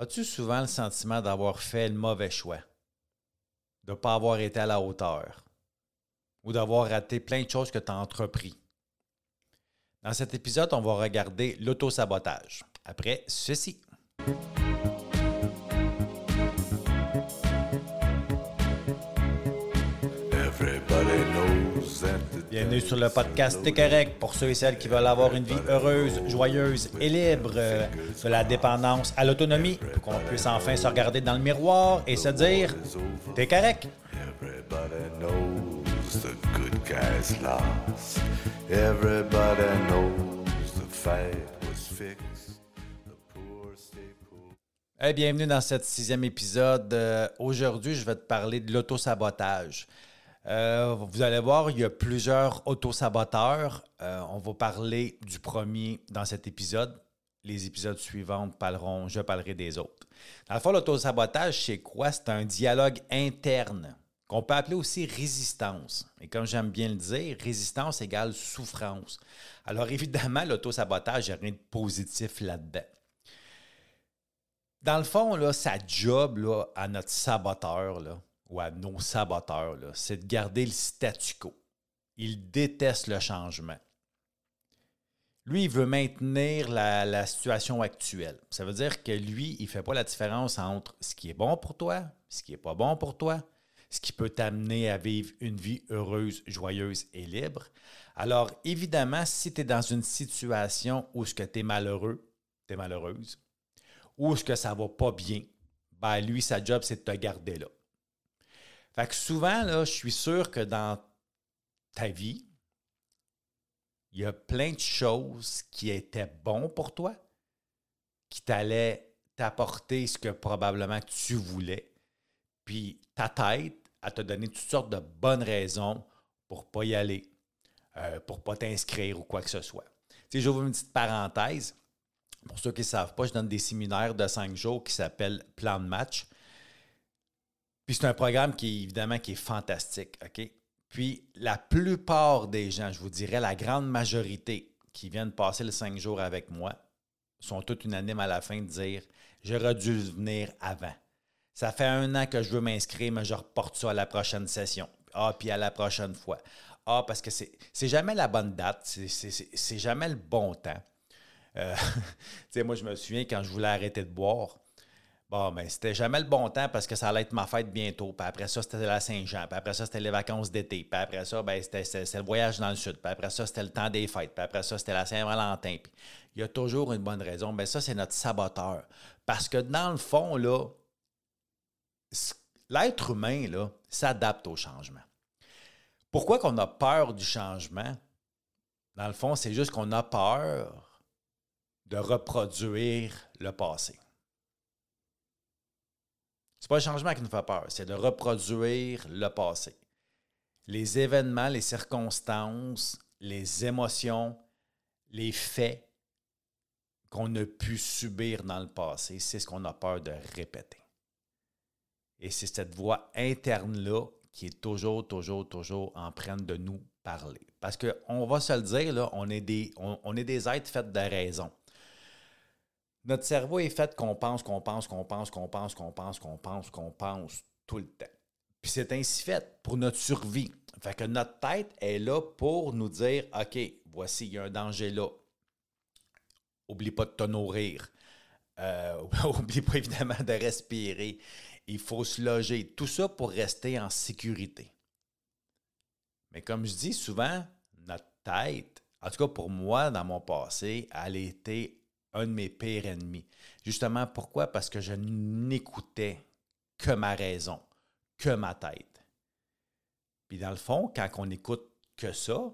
As-tu souvent le sentiment d'avoir fait le mauvais choix? De ne pas avoir été à la hauteur? Ou d'avoir raté plein de choses que tu as entrepris? Dans cet épisode, on va regarder l'autosabotage. Après ceci. Bienvenue sur le podcast T'es correct pour ceux et celles qui veulent avoir une vie heureuse, joyeuse et libre, euh, de la dépendance à l'autonomie, pour qu'on puisse enfin se regarder dans le miroir et se dire T'es correct. Hey, bienvenue dans ce sixième épisode. Euh, aujourd'hui, je vais te parler de l'autosabotage. Euh, vous allez voir, il y a plusieurs autosaboteurs. Euh, on va parler du premier dans cet épisode. Les épisodes suivants parleront, je parlerai des autres. Dans le fond, l'autosabotage, c'est quoi? C'est un dialogue interne qu'on peut appeler aussi résistance. Et comme j'aime bien le dire, résistance égale souffrance. Alors évidemment, l'autosabotage, il n'y a rien de positif là-dedans. Dans le fond, là, sa job là, à notre saboteur, ou à nos saboteurs, c'est de garder le statu quo. Il déteste le changement. Lui, il veut maintenir la, situation actuelle. Ça veut dire que lui, il ne fait pas la différence entre ce qui est bon pour toi, ce qui n'est pas bon pour toi, ce qui peut t'amener à vivre une vie heureuse, joyeuse et libre. Alors, évidemment, si tu es dans une situation où ce que tu es malheureux, tu es malheureuse, ou ce que ça va pas bien, ben lui, sa job, c'est de te garder là. Fait que souvent, je suis sûr que dans ta vie, il y a plein de choses qui étaient bonnes pour toi, qui t'allaient t'apporter ce que probablement tu voulais. Puis ta tête, a te donné toutes sortes de bonnes raisons pour ne pas y aller, euh, pour ne pas t'inscrire ou quoi que ce soit. Tu sais, j'ouvre une petite parenthèse. Pour ceux qui ne savent pas, je donne des séminaires de cinq jours qui s'appellent Plan de match. Puis c'est un programme qui, évidemment, qui est fantastique, OK? Puis la plupart des gens, je vous dirais la grande majorité qui viennent passer les cinq jours avec moi, sont toutes unanimes à la fin de dire J'aurais dû venir avant. Ça fait un an que je veux m'inscrire, mais je reporte ça à la prochaine session. Ah, puis à la prochaine fois. Ah, parce que c'est, jamais la bonne date, c'est, c'est, jamais le bon temps. Euh, tu sais, moi, je me souviens quand je voulais arrêter de boire, Bon, ben, c'était jamais le bon temps parce que ça allait être ma fête bientôt. Puis après ça, c'était la Saint-Jean. Puis après ça, c'était les vacances d'été. Puis après ça, ben, c'était, le voyage dans le sud. Puis après ça, c'était le temps des fêtes. Puis après ça, c'était la Saint-Valentin. Puis il y a toujours une bonne raison. Mais ben, ça, c'est notre saboteur. Parce que dans le fond, là, l'être humain, là, s'adapte au changement. Pourquoi qu'on a peur du changement? Dans le fond, c'est juste qu'on a peur de reproduire le passé. C'est pas le changement qui nous fait peur, c'est de reproduire le passé. Les événements, les circonstances, les émotions, les faits qu'on a pu subir dans le passé, c'est ce qu'on a peur de répéter. Et c'est cette voix interne-là qui est toujours, toujours, toujours en train de nous parler. Parce qu'on va se le dire, on est des êtres faits de raison. Notre cerveau est fait qu'on pense, qu'on pense, qu'on pense, qu'on pense, qu'on pense, qu'on pense, qu'on pense tout le temps. Puis c'est ainsi fait pour notre survie. Fait que notre tête est là pour nous dire OK, voici, il y a un danger là. Oublie pas de te nourrir. Euh, oublie pas évidemment de respirer. Il faut se loger. Tout ça pour rester en sécurité. Mais comme je dis souvent, notre tête, en tout cas pour moi, dans mon passé, elle était un de mes pires ennemis. Justement, pourquoi? Parce que je n'écoutais que ma raison, que ma tête. Puis dans le fond, quand on n'écoute que ça,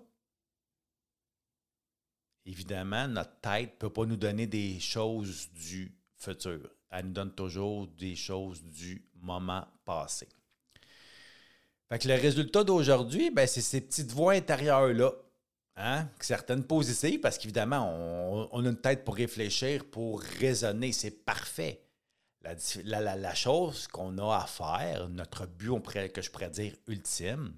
évidemment, notre tête ne peut pas nous donner des choses du futur. Elle nous donne toujours des choses du moment passé. Fait que le résultat d'aujourd'hui, ben, c'est ces petites voix intérieures-là Hein? Certaines positives, parce qu'évidemment, on, a une tête pour réfléchir, pour raisonner, c'est parfait. La, chose qu'on a à faire, notre but, que je pourrais dire ultime,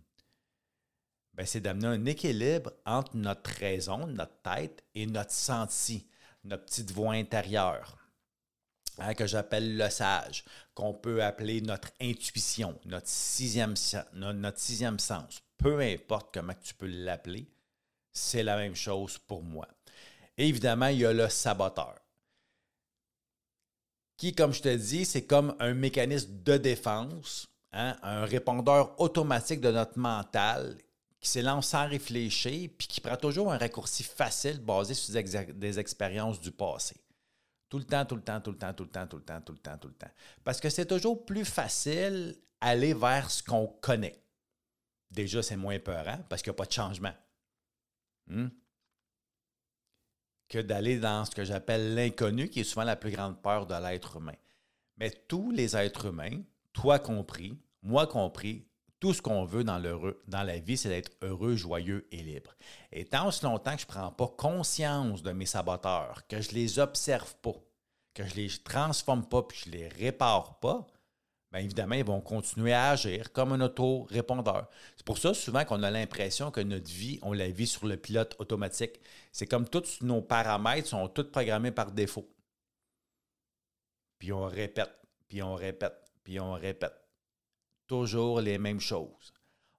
ben, c'est d'amener un équilibre entre notre raison, notre tête et notre senti, notre petite voix intérieure. hein, que j'appelle le sage, qu'on peut appeler notre intuition, notre sixième, notre sixième sens. Peu importe comment tu peux l'appeler, c'est la même chose pour moi. évidemment, il y a le saboteur, qui, comme je te dis, c'est comme un mécanisme de défense, hein, un répondeur automatique de notre mental qui s'élance sans réfléchir, puis qui prend toujours un raccourci facile basé sur des, expériences du passé. Tout le temps, tout le temps, tout le temps, tout le temps, tout le temps, tout le temps, tout le temps. Parce que c'est toujours plus facile aller vers ce qu'on connaît. Déjà, c'est moins peurant parce qu'il n'y a pas de changement. Hmm? Que d'aller dans ce que j'appelle l'inconnu, qui est souvent la plus grande peur de l'être humain. Mais tous les êtres humains, toi compris, moi compris, tout ce qu'on veut dans, dans la vie, c'est d'être heureux, joyeux et libre. Et tant aussi longtemps que je ne prends pas conscience de mes saboteurs, que je ne les observe pas, que je ne les transforme pas, puis je ne les répare pas, bien évidemment, ils vont continuer à agir comme un auto-répondeur. C'est pour ça souvent qu'on a l'impression que notre vie, on la vit sur le pilote automatique. C'est comme tous nos paramètres sont tous programmés par défaut. Puis on répète, puis on répète, puis on répète toujours les mêmes choses.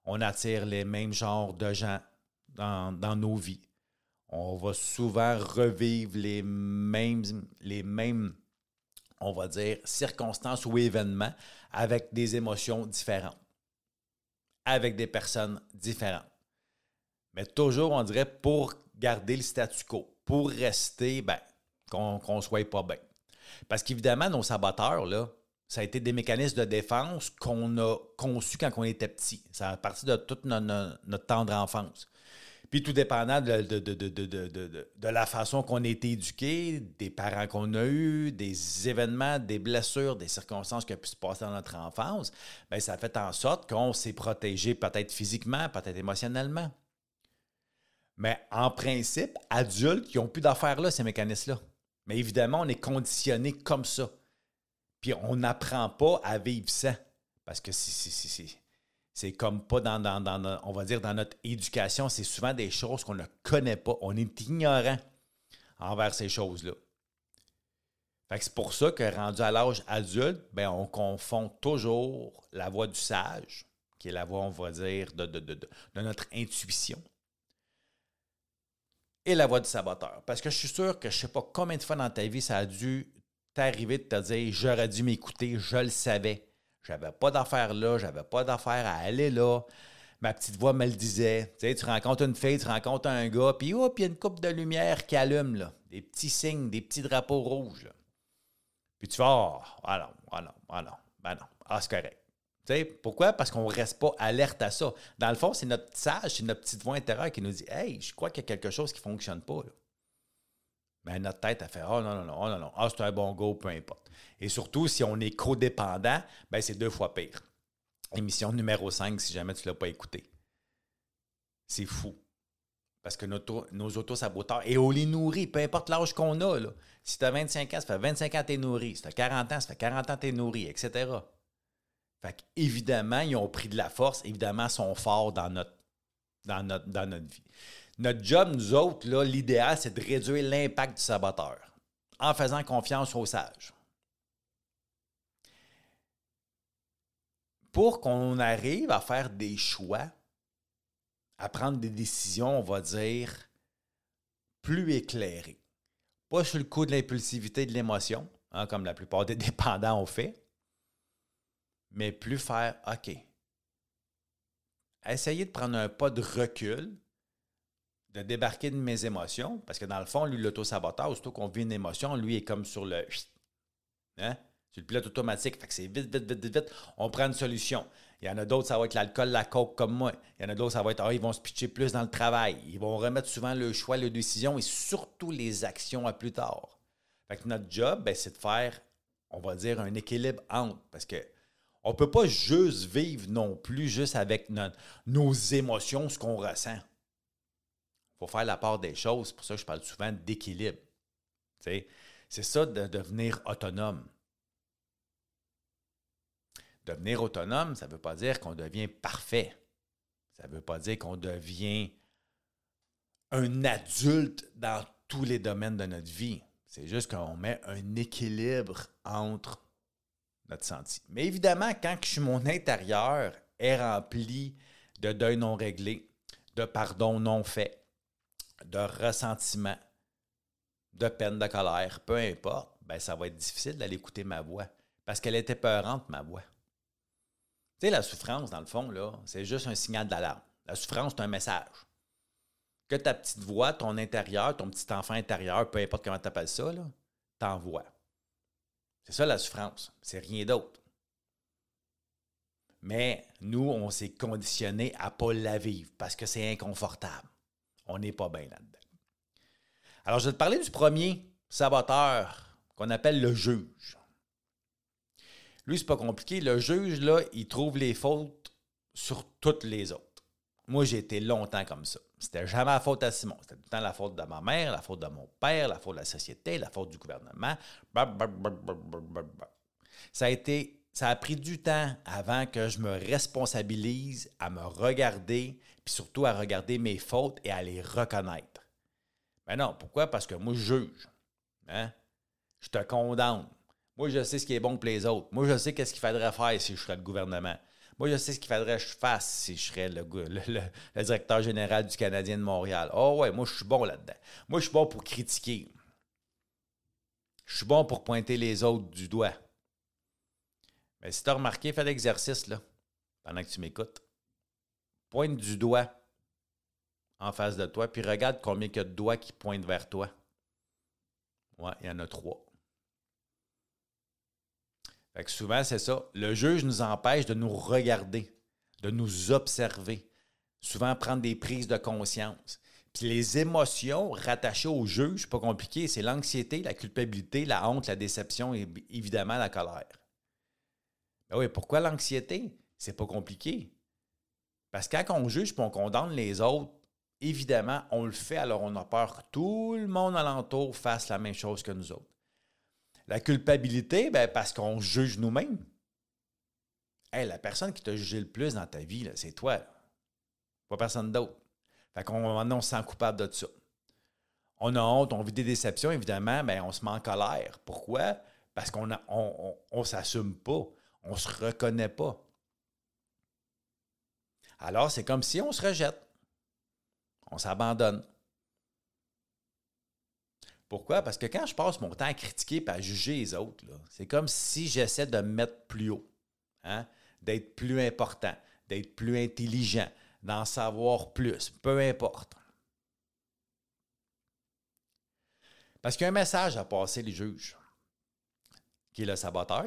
On attire les mêmes genres de gens dans, nos vies. On va souvent revivre les mêmes, les mêmes, on va dire, circonstances ou événements avec des émotions différentes, avec des personnes différentes. Mais toujours, on dirait, pour garder le statu quo, pour rester, ben, qu'on ne soit pas bien. Parce qu'évidemment, nos saboteurs, là, ça a été des mécanismes de défense qu'on a conçus quand on était petit. Ça a parti de toute notre, notre tendre enfance. Puis tout dépendant de, la façon qu'on a été éduqué, des parents qu'on a eus, des événements, des blessures, des circonstances qui ont pu se passer dans notre enfance, bien, ça fait en sorte qu'on s'est protégé peut-être physiquement, peut-être émotionnellement. Mais en principe, adultes qui ont plus d'affaires là, ces mécanismes-là. Mais évidemment, on est conditionné comme ça. Puis on n'apprend pas à vivre ça. Parce que c'est comme pas dans, notre éducation, c'est souvent des choses qu'on ne connaît pas. On est ignorant envers ces choses-là. c'est pour ça que rendu à l'âge adulte, ben, on confond toujours la voix du sage, qui est la voix, on va dire, de, de notre intuition, et la voix du saboteur. Parce que je suis sûr que je ne sais pas combien de fois dans ta vie ça a dû arrivé de te dire j'aurais dû m'écouter, je le savais. J'avais pas d'affaires là, j'avais pas d'affaires à aller là. Ma petite voix me le disait. Tu sais, tu rencontres une fille, tu rencontres un gars, puis hop, il y a une coupe de lumière qui allume, là. Des petits signes, des petits drapeaux rouges. Puis tu vas, oh, ah non, ah non, ah non, ben non, ah c'est correct. Tu sais, pourquoi? Parce qu'on ne reste pas alerte à ça. Dans le fond, c'est notre sage, c'est notre petite voix intérieure qui nous dit Hey, je crois qu'il y a quelque chose qui ne fonctionne pas. Là. Mais notre tête a fait Oh non, non, non, oh, non, non, ah, c'est un bon go, peu importe. Et surtout, si on est codépendant, ben, c'est deux fois pire. Émission numéro 5, si jamais tu ne l'as pas écouté. C'est fou. Parce que notre, nos autosaboteurs, et on les nourrit, peu importe l'âge qu'on a. Là. Si tu as 25 ans, ça fait 25 ans que tu es nourri. Si tu as 40 ans, ça fait 40 ans que tu es nourri, etc. Fait évidemment, ils ont pris de la force, évidemment, ils sont forts dans notre, dans notre, dans notre vie. Notre job, nous autres, l'idéal, c'est de réduire l'impact du saboteur en faisant confiance aux sages. Pour qu'on arrive à faire des choix, à prendre des décisions, on va dire, plus éclairées. Pas sur le coup de l'impulsivité de l'émotion, hein, comme la plupart des dépendants ont fait, mais plus faire OK. Essayer de prendre un pas de recul de débarquer de mes émotions, parce que dans le fond, lui, l'auto-saboteur, surtout qu'on vit une émotion, lui est comme sur le. Hein? Le pilote automatique. Fait que c'est vite, vite, vite, vite, vite. On prend une solution. Il y en a d'autres, ça va être l'alcool, la coke comme moi. Il y en a d'autres, ça va être, ah, ils vont se pitcher plus dans le travail. Ils vont remettre souvent le choix, les décisions et surtout les actions à plus tard. Fait que notre job, ben, c'est de faire, on va dire, un équilibre entre. Parce que on ne peut pas juste vivre non plus juste avec nos émotions, ce qu'on ressent faut faire la part des choses. C'est pour ça que je parle souvent d'équilibre. C'est ça de devenir autonome. Devenir autonome, ça ne veut pas dire qu'on devient parfait. Ça ne veut pas dire qu'on devient un adulte dans tous les domaines de notre vie. C'est juste qu'on met un équilibre entre notre senti. Mais évidemment, quand mon intérieur est rempli de deuil non réglé, de pardon non fait, de ressentiment, de peine, de colère, peu importe, ben ça va être difficile d'aller écouter ma voix parce qu'elle était peurante, ma voix. Tu sais, la souffrance, dans le fond, c'est juste un signal d'alarme. La souffrance, c'est un message. Que ta petite voix, ton intérieur, ton petit enfant intérieur, peu importe comment tu appelles ça, t'envoie. C'est ça la souffrance. C'est rien d'autre. Mais nous, on s'est conditionné à ne pas la vivre parce que c'est inconfortable. On n'est pas bien là-dedans. Alors, je vais te parler du premier saboteur qu'on appelle le juge. Lui, c'est pas compliqué. Le juge, là, il trouve les fautes sur toutes les autres. Moi, j'ai été longtemps comme ça. C'était jamais la faute à Simon. C'était tout le temps la faute de ma mère, la faute de mon père, la faute de la société, la faute du gouvernement. Ça a été ça a pris du temps avant que je me responsabilise à me regarder, puis surtout à regarder mes fautes et à les reconnaître. Mais non, pourquoi? Parce que moi, je juge. Hein? Je te condamne. Moi, je sais ce qui est bon pour les autres. Moi, je sais qu'est-ce qu'il faudrait faire si je serais le gouvernement. Moi, je sais ce qu'il faudrait que je fasse si je serais le, directeur général du Canadien de Montréal. Oh ouais, moi, je suis bon là-dedans. Moi, je suis bon pour critiquer. Je suis bon pour pointer les autres du doigt. Mais si tu as remarqué, fais l'exercice là, pendant que tu m'écoutes. Pointe du doigt en face de toi, puis regarde combien il y a de doigts qui pointent vers toi. Ouais, il y en a trois souvent, c'est ça. Le juge nous empêche de nous regarder, de nous observer, souvent prendre des prises de conscience. Puis les émotions rattachées au juge, pas compliqué, c'est l'anxiété, la culpabilité, la honte, la déception et évidemment la colère. Ben oui, pourquoi l'anxiété? C'est pas compliqué. Parce que quand on juge et on condamne les autres, évidemment, on le fait alors on a peur que tout le monde alentour fasse la même chose que nous autres. La culpabilité, ben, parce qu'on juge nous-mêmes. la personne qui t'a jugé le plus dans ta vie, c'est toi. Pas personne d'autre. Fait qu'on on se sent coupable de ça. On a honte, on vit des déceptions, évidemment, mais on se met en colère. Pourquoi? Parce qu'on ne on, s'assume pas. On ne se reconnaît pas. Alors, c'est comme si on se rejette. On s'abandonne. Pourquoi? Parce que quand je passe mon temps à critiquer et à juger les autres, c'est comme si j'essaie de me mettre plus haut, hein? d'être plus important, d'être plus intelligent, d'en savoir plus, peu importe. Parce qu'il y a un message à passer les juges, qui est le saboteur.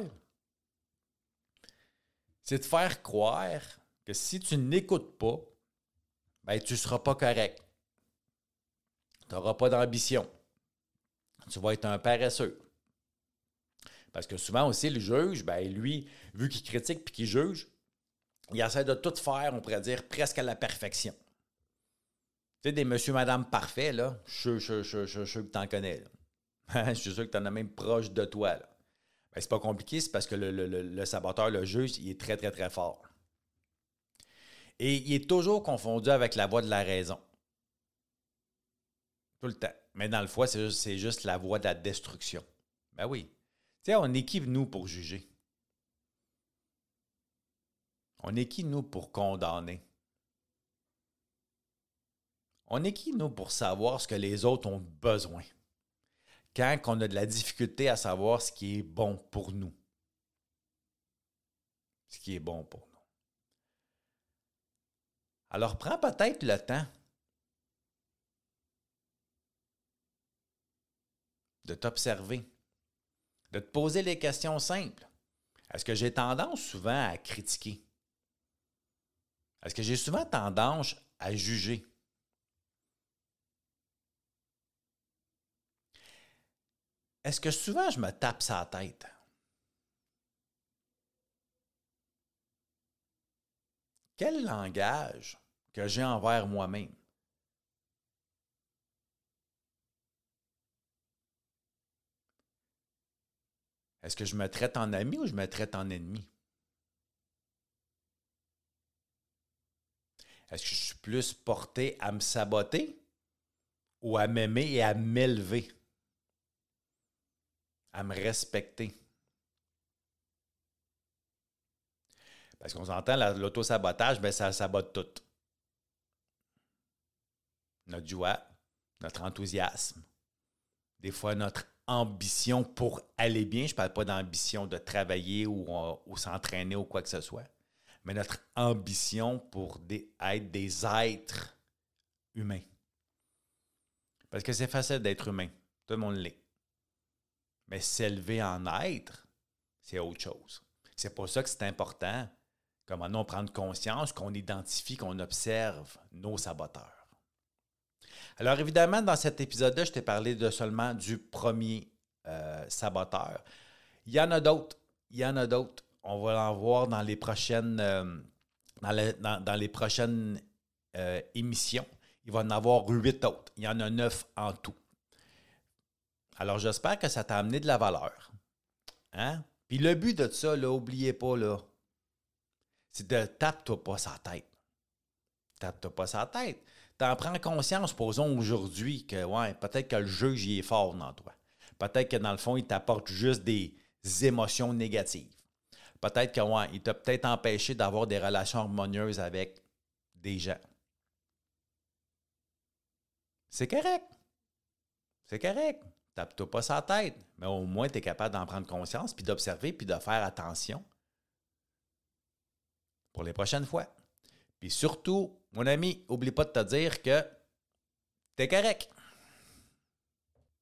C'est de faire croire que si tu n'écoutes pas, ben, tu ne seras pas correct. Tu n'auras pas d'ambition tu vas être un paresseux. Parce que souvent aussi, le juge, ben, lui, vu qu'il critique puis qu'il juge, il essaie de tout faire, on pourrait dire, presque à la perfection. Tu sais, des monsieur, madame parfaits, là, je suis sûr que tu en connais. je suis sûr que tu en as même proche de toi. Là. Ben, c'est pas compliqué, c'est parce que le, le, saboteur, le juge, il est très, très, très fort. Et il est toujours confondu avec la voix de la raison. Tout le temps. Mais dans le foie, c'est juste, la voie de la destruction. Ben oui. Tu sais, on est qui, nous, pour juger? On est qui, nous, pour condamner? On est qui, nous, pour savoir ce que les autres ont besoin? Quand on a de la difficulté à savoir ce qui est bon pour nous. Ce qui est bon pour nous. Alors, prends peut-être le temps de t'observer, de te poser les questions simples. Est-ce que j'ai tendance souvent à critiquer? Est-ce que j'ai souvent tendance à juger? Est-ce que souvent je me tape sa tête? Quel langage que j'ai envers moi-même? Est-ce que je me traite en ami ou je me traite en ennemi? Est-ce que je suis plus porté à me saboter ou à m'aimer et à m'élever? À me respecter. Parce qu'on s'entend, l'auto-sabotage, ben, ça sabote tout. Notre joie, notre enthousiasme, des fois notre ambition pour aller bien. Je ne parle pas d'ambition de travailler ou, ou s'entraîner ou quoi que ce soit, mais notre ambition pour être des êtres humains. Parce que c'est facile d'être humain. Tout le monde l'est. Mais s'élever en être, c'est autre chose. C'est pour ça que c'est important, comment nous prendre conscience, qu'on identifie, qu'on observe nos saboteurs. Alors évidemment, dans cet épisode-là, je t'ai parlé de seulement du premier euh, saboteur. Il y en a d'autres. Il y en a d'autres. On va en voir dans les prochaines, euh, dans, prochaines euh, émissions. Il va en avoir huit autres. Il y en a neuf en tout. Alors, j'espère que ça t'a amené de la valeur. Hein? Puis le but de ça, là, n'oubliez pas, là, c'est de tape-toi pas sa tête. Tape-toi pas sa tête. T'en prends conscience, posons aujourd'hui, que ouais, peut-être que le jeu, j'y est fort dans toi. Peut-être que dans le fond, il t'apporte juste des émotions négatives. Peut-être que ouais, il t'a peut-être empêché d'avoir des relations harmonieuses avec des gens. C'est correct. C'est correct. Tape-toi pas sa tête, mais au moins tu es capable d'en prendre conscience, puis d'observer, puis de faire attention pour les prochaines fois. Puis surtout, mon ami, oublie pas de te dire que tu es correct.